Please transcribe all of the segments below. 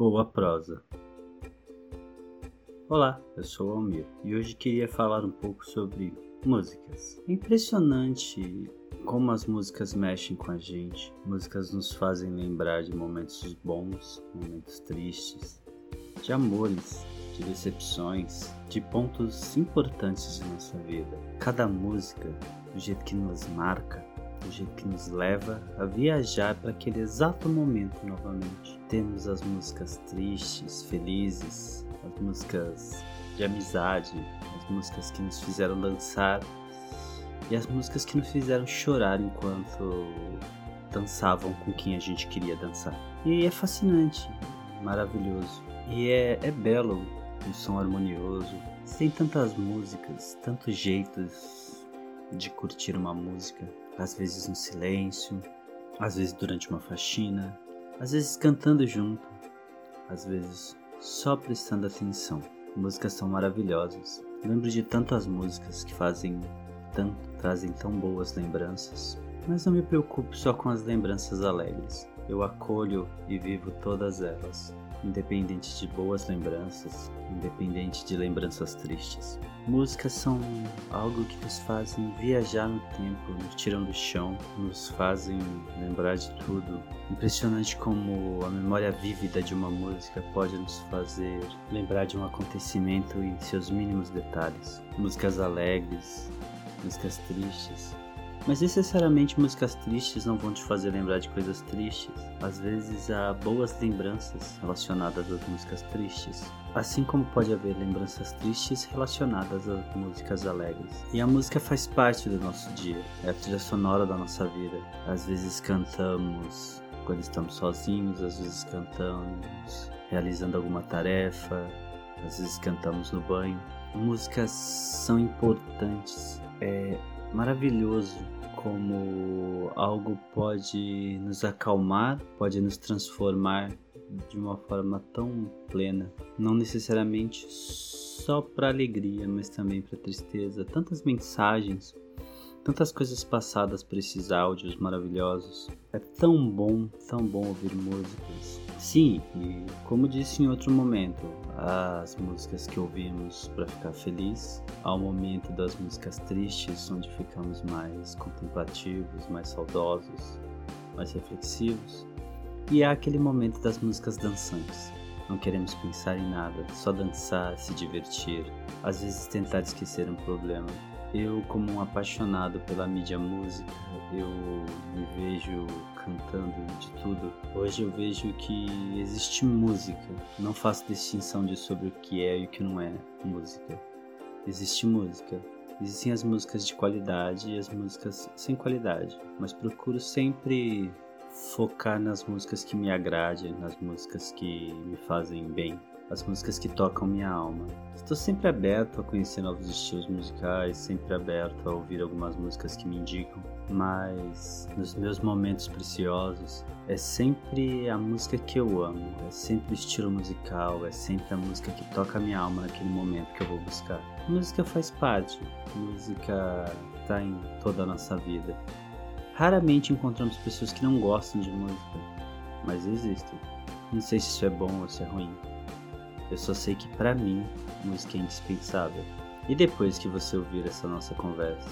Boa prosa. Olá, eu sou o Almir e hoje queria falar um pouco sobre músicas. É impressionante como as músicas mexem com a gente. Músicas nos fazem lembrar de momentos bons, momentos tristes, de amores, de decepções, de pontos importantes de nossa vida. Cada música, do jeito que nos marca, jeito que nos leva a viajar para aquele exato momento novamente. Temos as músicas tristes, felizes, as músicas de amizade, as músicas que nos fizeram dançar e as músicas que nos fizeram chorar enquanto dançavam com quem a gente queria dançar. E é fascinante, maravilhoso. E é, é belo um som harmonioso. Tem tantas músicas, tantos jeitos de curtir uma música. Às vezes no silêncio, às vezes durante uma faxina, às vezes cantando junto, às vezes só prestando atenção. Músicas são maravilhosas. Lembro de tantas músicas que fazem tanto, trazem tão boas lembranças. Mas não me preocupo só com as lembranças alegres. Eu acolho e vivo todas elas independente de boas lembranças, independente de lembranças tristes. Músicas são algo que nos fazem viajar no tempo, nos tiram do chão, nos fazem lembrar de tudo. Impressionante como a memória vívida de uma música pode nos fazer lembrar de um acontecimento em seus mínimos detalhes. Músicas alegres, músicas tristes, mas necessariamente músicas tristes não vão te fazer lembrar de coisas tristes. Às vezes há boas lembranças relacionadas às músicas tristes. Assim como pode haver lembranças tristes relacionadas às músicas alegres. E a música faz parte do nosso dia, é a trilha sonora da nossa vida. Às vezes cantamos quando estamos sozinhos, às vezes cantamos realizando alguma tarefa, às vezes cantamos no banho. Músicas são importantes. É, maravilhoso como algo pode nos acalmar, pode nos transformar de uma forma tão plena, não necessariamente só para alegria, mas também para tristeza. Tantas mensagens, tantas coisas passadas por esses áudios maravilhosos. É tão bom, tão bom ouvir músicas. Sim, e como disse em outro momento, as músicas que ouvimos para ficar feliz, ao momento das músicas tristes, onde ficamos mais contemplativos, mais saudosos, mais reflexivos, e há aquele momento das músicas dançantes. Não queremos pensar em nada, só dançar, se divertir, às vezes tentar esquecer um problema. Eu, como um apaixonado pela mídia música, eu me vejo cantando de tudo. Hoje eu vejo que existe música. Não faço distinção de sobre o que é e o que não é música. Existe música. Existem as músicas de qualidade e as músicas sem qualidade, mas procuro sempre focar nas músicas que me agradem, nas músicas que me fazem bem as músicas que tocam minha alma. Estou sempre aberto a conhecer novos estilos musicais, sempre aberto a ouvir algumas músicas que me indicam, mas nos meus momentos preciosos é sempre a música que eu amo, é sempre o estilo musical, é sempre a música que toca minha alma naquele momento que eu vou buscar. Música faz parte, música está em toda a nossa vida. Raramente encontramos pessoas que não gostam de música, mas existem. Não sei se isso é bom ou se é ruim. Eu só sei que para mim, música é indispensável. E depois que você ouvir essa nossa conversa,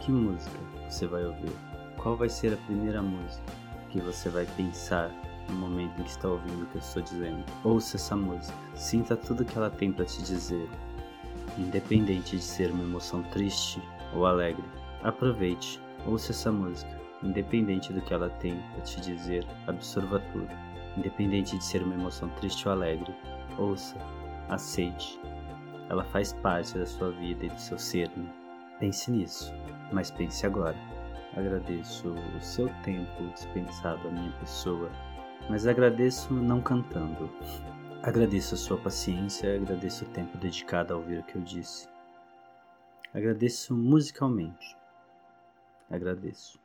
que música você vai ouvir? Qual vai ser a primeira música que você vai pensar no momento em que está ouvindo o que eu estou dizendo? Ouça essa música, sinta tudo que ela tem para te dizer, independente de ser uma emoção triste ou alegre. Aproveite, ouça essa música, independente do que ela tem para te dizer, absorva tudo, independente de ser uma emoção triste ou alegre ouça, aceite. Ela faz parte da sua vida e do seu ser. Pense nisso, mas pense agora. Agradeço o seu tempo dispensado à minha pessoa, mas agradeço não cantando. Agradeço a sua paciência, agradeço o tempo dedicado a ouvir o que eu disse. Agradeço musicalmente. Agradeço.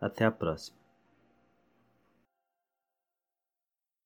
Até a próxima.